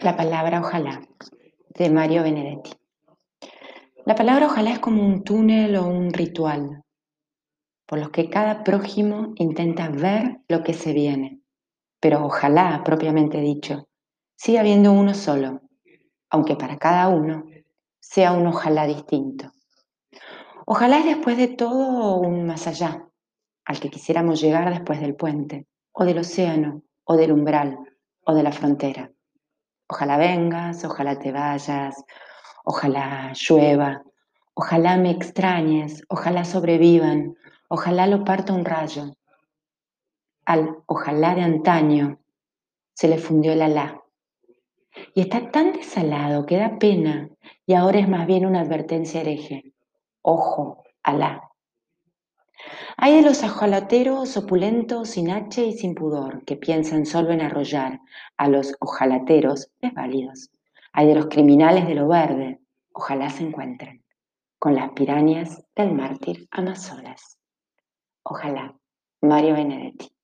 La palabra ojalá, de Mario Benedetti. La palabra ojalá es como un túnel o un ritual, por los que cada prójimo intenta ver lo que se viene. Pero ojalá, propiamente dicho, siga habiendo uno solo, aunque para cada uno sea un ojalá distinto. Ojalá es después de todo un más allá, al que quisiéramos llegar después del puente, o del océano, o del umbral, o de la frontera. Ojalá vengas, ojalá te vayas, ojalá llueva, ojalá me extrañes, ojalá sobrevivan, ojalá lo parta un rayo. Al ojalá de antaño se le fundió el alá. Y está tan desalado que da pena y ahora es más bien una advertencia hereje. Ojo, alá. Hay de los ojalateros opulentos, sin H y sin pudor, que piensan solo en arrollar a los ojalateros desválidos. Hay de los criminales de lo verde, ojalá se encuentren con las pirañas del mártir Amazonas. Ojalá. Mario Benedetti.